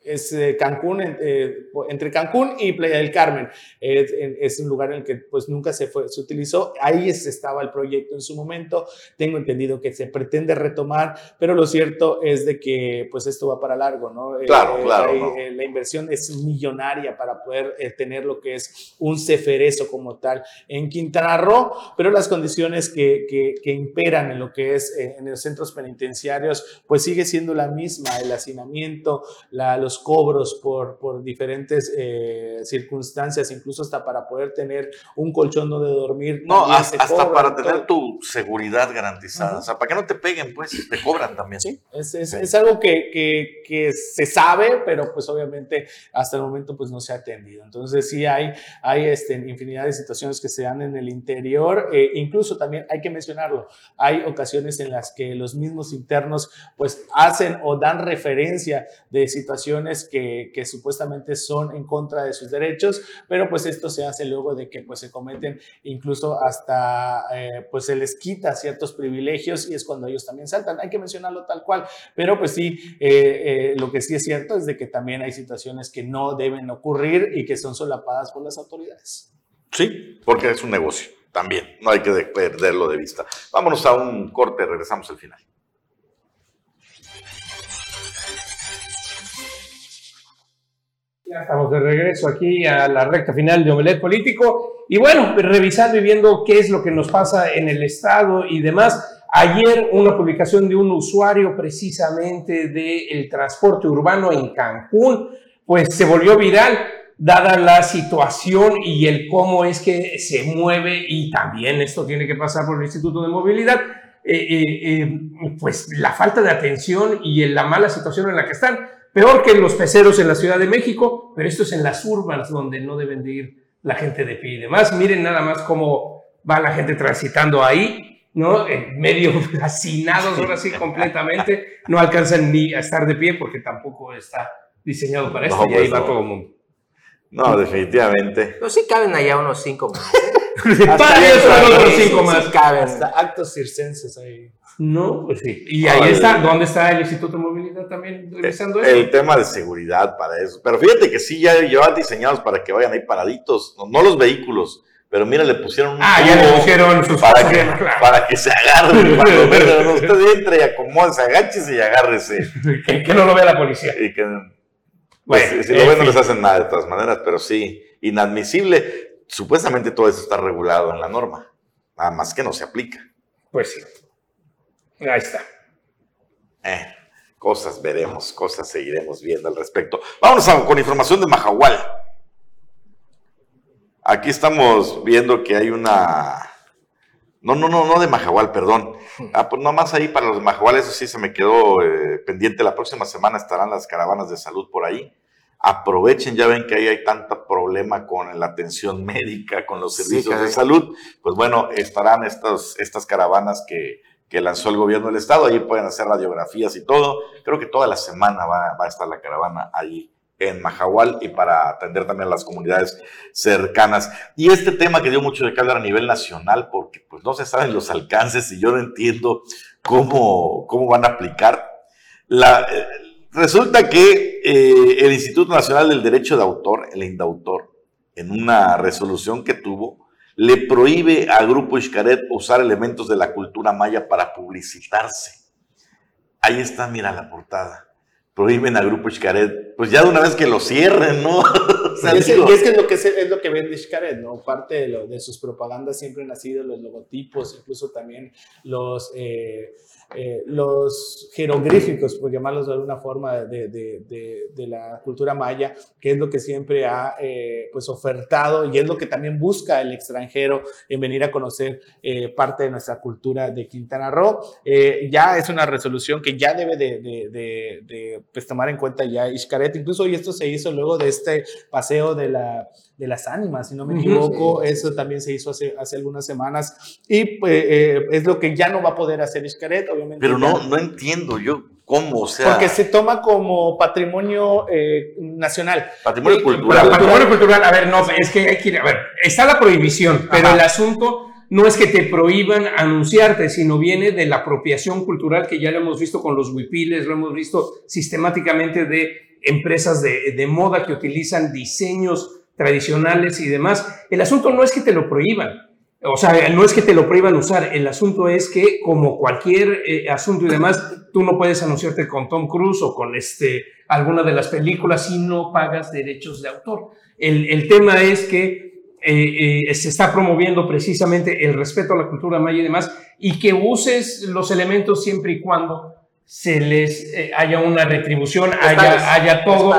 es eh, Cancún, eh, entre Cancún y Playa del Carmen. es un lugar en el que pues nunca se, fue, se utilizó. Ahí estaba el proyecto en su momento. Tengo entendido que se pretende retomar, pero lo cierto es de que pues esto va para largo, ¿no? Eh, claro, claro. La inversión es millonaria para poder tener lo que es un ceferezo como tal en Quintana Roo, pero las condiciones que, que, que imperan en lo que es en los centros penitenciarios pues sigue siendo la misma, el hacinamiento, la, los cobros por, por diferentes eh, circunstancias, incluso hasta para poder tener un colchón donde dormir. No, hasta, para tener tu seguridad garantizada. O sea, para que no te peguen, pues te cobran también. Sí, es, es, es algo que, que, que, se sabe, pero pues obviamente hasta el momento pues no se ha atendido. Entonces sí hay, hay este, infinidad de situaciones que se dan en el interior. Eh, incluso también hay que mencionarlo, hay ocasiones en las que los mismos internos pues hacen o dan referencia de situaciones situaciones que, que, supuestamente son en contra de sus derechos, pero pues esto se hace luego de que pues se cometen incluso hasta eh, pues se les quita ciertos privilegios y es cuando ellos también saltan. Hay que mencionarlo tal cual, pero pues sí, eh, eh, lo que sí es cierto es de que también hay situaciones que no deben ocurrir y que son solapadas por las autoridades. Sí, porque es un negocio también, no hay que perderlo de vista. Vámonos a un corte, regresamos al final. Ya estamos de regreso aquí a la recta final de Omelet Político. Y bueno, revisando y viendo qué es lo que nos pasa en el Estado y demás. Ayer una publicación de un usuario precisamente del transporte urbano en Cancún, pues se volvió viral dada la situación y el cómo es que se mueve y también esto tiene que pasar por el Instituto de Movilidad, eh, eh, eh, pues la falta de atención y la mala situación en la que están peor que los peceros en la Ciudad de México, pero esto es en las urbanas donde no deben de ir la gente de pie y demás. Miren nada más cómo va la gente transitando ahí, ¿no? En medio hacinados ahora sí completamente, no alcanzan ni a estar de pie porque tampoco está diseñado para esto y ahí pues va todo el mundo. No, definitivamente. Pero sí caben allá unos cinco más. Para eso otros cinco más. caben. Hasta actos circenses ahí. No, pues sí. Y ahí está, ¿dónde está el Instituto de Movilidad también revisando eso? El tema de seguridad para eso. Pero fíjate que sí, ya llevan diseñados para que vayan ahí paraditos, no, los vehículos. Pero mira, le pusieron un Ah, ya le pusieron sus para que, para que se agarren. Cuando usted entre y acomódese, agáchese y agárrese. que, que, no lo vea la policía. Y que, pues, bueno, si lo ven, no les hacen nada de todas maneras, pero sí, inadmisible. Supuestamente todo eso está regulado en la norma. Nada más que no se aplica. Pues sí. Ahí está. Eh, cosas veremos, cosas seguiremos viendo al respecto. Vámonos con información de Majahual. Aquí estamos viendo que hay una... No, no, no, no de Majahual, perdón. Ah, pues nomás ahí para los de Majahual, eso sí se me quedó eh, pendiente. La próxima semana estarán las caravanas de salud por ahí. Aprovechen, ya ven que ahí hay tanto problema con la atención médica, con los servicios de salud. Pues bueno, estarán estas, estas caravanas que que lanzó el gobierno del estado. Allí pueden hacer radiografías y todo. Creo que toda la semana va, a estar la caravana allí en Majahual y para atender también a las comunidades cercanas. Y este tema que dio mucho de hablar a nivel nacional, porque pues no se saben los alcances y yo no entiendo cómo, cómo van a aplicar. La, eh, resulta que eh, el Instituto Nacional del Derecho de Autor, el INDAUTOR, en una resolución que tuvo, le prohíbe al Grupo Xcaret usar elementos de la cultura maya para publicitarse. Ahí está, mira la portada. Prohíben al Grupo Xcaret. Pues ya de una vez que lo cierren, ¿no? y, es, que es lo que, es lo que vende Xcaret, ¿no? Parte de, lo, de sus propagandas siempre han sido los logotipos, incluso también los... Eh, eh, los jeroglíficos, por llamarlos de alguna forma, de, de, de, la cultura maya, que es lo que siempre ha eh, pues ofertado y es lo que también busca el extranjero en venir a conocer eh, parte de nuestra cultura de Quintana Roo. ya es una resolución que ya debe de, pues, tomar en cuenta ya Xcaret, incluso y esto se hizo luego de este paseo de la de las ánimas, si no me equivoco, eso también se hizo hace, hace algunas semanas. Y pues, es lo que ya no va a poder hacer Pero no, no entiendo yo cómo, o sea. Porque se toma como patrimonio eh, nacional. Patrimonio cultural. Patrimonio cultural, a ver, no, es que hay que ir, a ver, está la prohibición, pero el asunto no es que te prohíban anunciarte, sino viene de la apropiación cultural que ya lo hemos visto con los huipiles, lo hemos visto sistemáticamente de empresas de, de moda que utilizan diseños tradicionales y demás. El asunto no es que te lo prohíban, o sea, no es que te lo prohíban usar, el asunto es que como cualquier eh, asunto y demás, tú no puedes anunciarte con Tom Cruise o con este, alguna de las películas si no pagas derechos de autor. El, tema es que eh, eh, se está promoviendo precisamente el respeto a la cultura maya y demás, y que uses los elementos siempre y cuando se les haya una retribución, haya, haya todo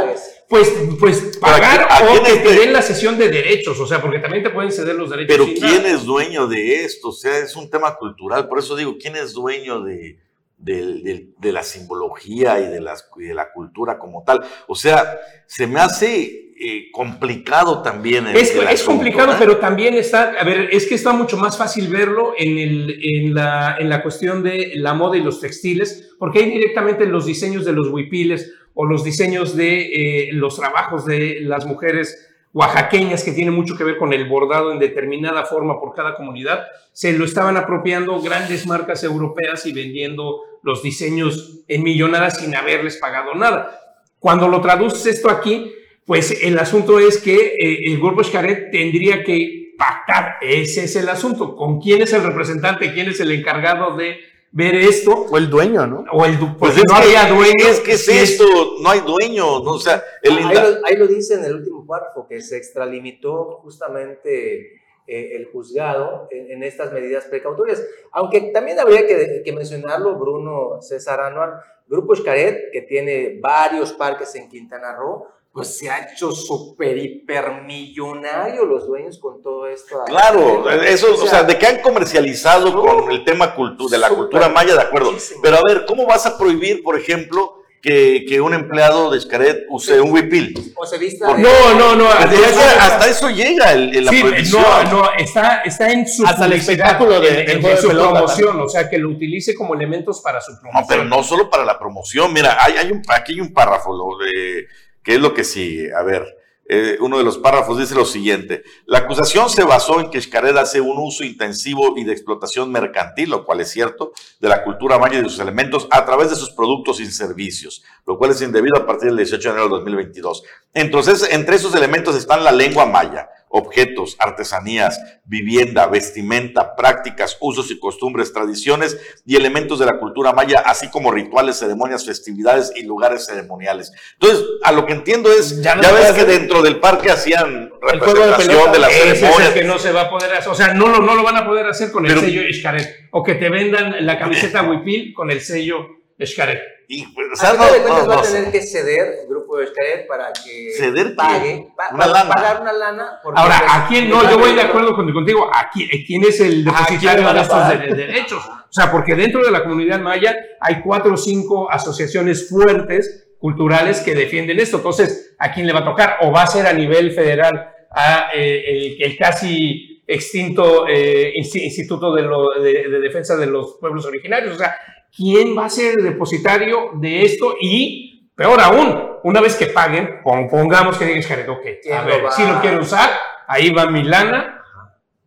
pues, pues pagar o que te den la sesión de derechos, o sea, porque también te pueden ceder los derechos. Pero ¿quién es dueño de esto? O sea, es un tema cultural, por eso digo, ¿quién es dueño de, de, la simbología y de, las, de la cultura como tal? O sea, se me hace eh, complicado también. es, es complicado, pero también está, a ver, es que está mucho más fácil verlo en, el, en, la, en la cuestión de la moda y los textiles, porque hay directamente los diseños de los huipiles o los diseños de eh, los trabajos de las mujeres oaxaqueñas que tiene mucho que ver con el bordado en determinada forma por cada comunidad, se lo estaban apropiando grandes marcas europeas y vendiendo los diseños en millonadas sin haberles pagado nada. Cuando lo traduces esto aquí, pues el asunto es que eh, el grupo Xcaret tendría que pactar, ese es el asunto, con quién es el representante, quién es el encargado de ver esto. O el dueño, ¿no? O el pues no había dueño. Es que es esto, no hay dueño, ¿no? o sea, el ahí, lo, ahí, lo, dice en el último párrafo, que se extralimitó justamente eh, el juzgado en, estas medidas precautorias. Aunque también habría que, que mencionarlo, Bruno César Anual, Grupo Xcaret, que tiene varios parques en Quintana Roo, pues se ha hecho súper hipermillonario los dueños con todo esto. Claro, eso, o sea, de que han comercializado con el tema de la cultura maya, de acuerdo. Pero a ver, ¿cómo vas a prohibir, por ejemplo, que, que un empleado de Xcaret use un huipil? O se vista. No, no, no. Hasta, eso llega el, la prohibición. No, no, está, está en su hasta el espectáculo de, en, su promoción, o sea, que lo utilice como elementos para su promoción. No, pero no solo para la promoción. Mira, hay, hay un, aquí hay un párrafo lo de ¿Qué es lo que sigue? A ver, eh, uno de los párrafos dice lo siguiente. La acusación se basó en que Xcaret hace un uso intensivo y de explotación mercantil, lo cual es cierto, de la cultura maya y de sus elementos a través de sus productos y servicios, lo cual es indebido a partir del 18 de enero de 2022. Entonces, entre esos elementos están la lengua maya, objetos, artesanías, vivienda, vestimenta, prácticas, usos y costumbres, tradiciones y elementos de la cultura maya, así como rituales, ceremonias, festividades y lugares ceremoniales. Entonces, a lo que entiendo es, ya, ves que dentro del parque hacían representación de, las ceremonias. que no se va a poder hacer, o sea, no lo, no lo van a poder hacer con el sello Xcaret, o que te vendan la camiseta Huipil con el sello Xcaret. Y, pues, o sea, no, de cuentas va a tener que ceder el grupo de Xcaret para que ¿Ceder pague, una lana. pagar una lana. Ahora, ¿a quién? No, yo voy de acuerdo contigo. ¿A quién, quién es el depositario de estos derechos? O sea, porque dentro de la comunidad maya hay cuatro o cinco asociaciones fuertes culturales que defienden esto. Entonces, ¿a quién le va a tocar? ¿O va a ser a nivel federal a eh, el, casi extinto eh, Instituto de, de, Defensa de los Pueblos Originarios? O sea, quién va a ser el depositario de esto y, peor aún, una vez que paguen, pongamos que digan Jared, ok, a ver, si lo quiero usar, ahí va mi lana,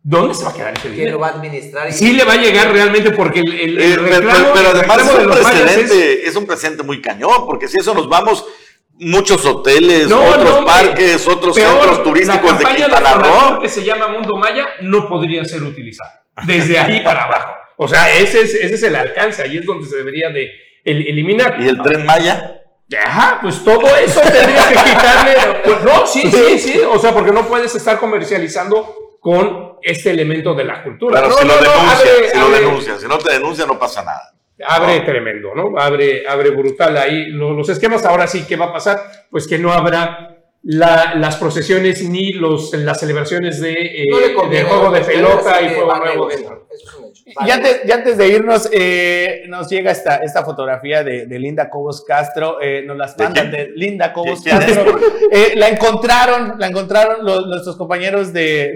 ¿Dónde se va a quedar ese dinero? ¿Quién lo va a administrar? Sí le va a llegar realmente porque el, eh, reclamo, pero, además es un, precedente, es... un precedente muy cañón, porque si eso nos vamos, muchos hoteles, otros parques, otros centros turísticos de Quintana Roo. que se llama Mundo Maya no podría ser utilizado desde ahí para abajo. O sea, ese es, ese es el alcance, ahí es donde se debería de eliminar. ¿Y el tren Maya? Ajá, pues todo eso tendría que quitarle. Pues no, sí, sí, sí. O sea, porque no puedes estar comercializando con este elemento de la cultura. Pero si, lo, denuncia, si lo denuncia, si no te denuncia, no pasa nada. Abre tremendo, ¿no? Abre, abre brutal ahí los esquemas. Ahora sí, ¿qué va a pasar? Pues que no habrá las procesiones ni los, las celebraciones de, eh, de juego de pelota y juego nuevo. Y antes, antes, de irnos, eh, nos llega esta, esta fotografía de, de Linda Cobos Castro, eh, nos las mandan de, Linda Cobos Castro. la encontraron, la encontraron los, nuestros compañeros de,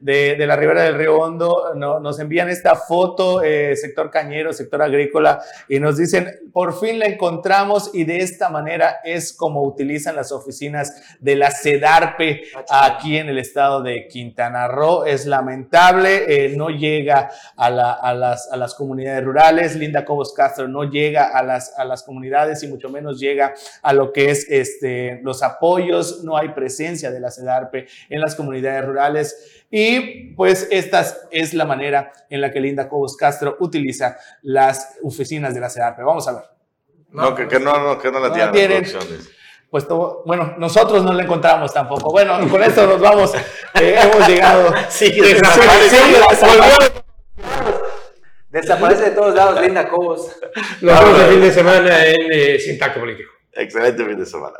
de, de, la Ribera del Río Hondo, nos envían esta foto, sector cañero, sector agrícola, y nos dicen, por fin la encontramos y de esta manera es como utilizan las oficinas de la CEDARPE aquí en el estado de Quintana Roo. Es lamentable, eh, no llega a, las, comunidades rurales. Linda Cobos Castro no llega a las, a las comunidades y mucho menos llega a lo que es este, los apoyos. No hay presencia de la CEDARPE en las comunidades rurales. Y pues esta es la manera en la que Linda Cobos Castro utiliza las oficinas de la CEDARPE. Vamos a ver. No, que, no, que no la tienen pues bueno, nosotros no la encontramos tampoco. Bueno, con esto nos vamos. Eh, hemos llegado. Sí, desaparece. de todos lados, Linda Cobos. Nos vemos el fin de semana en eh, Político. Excelente fin de semana.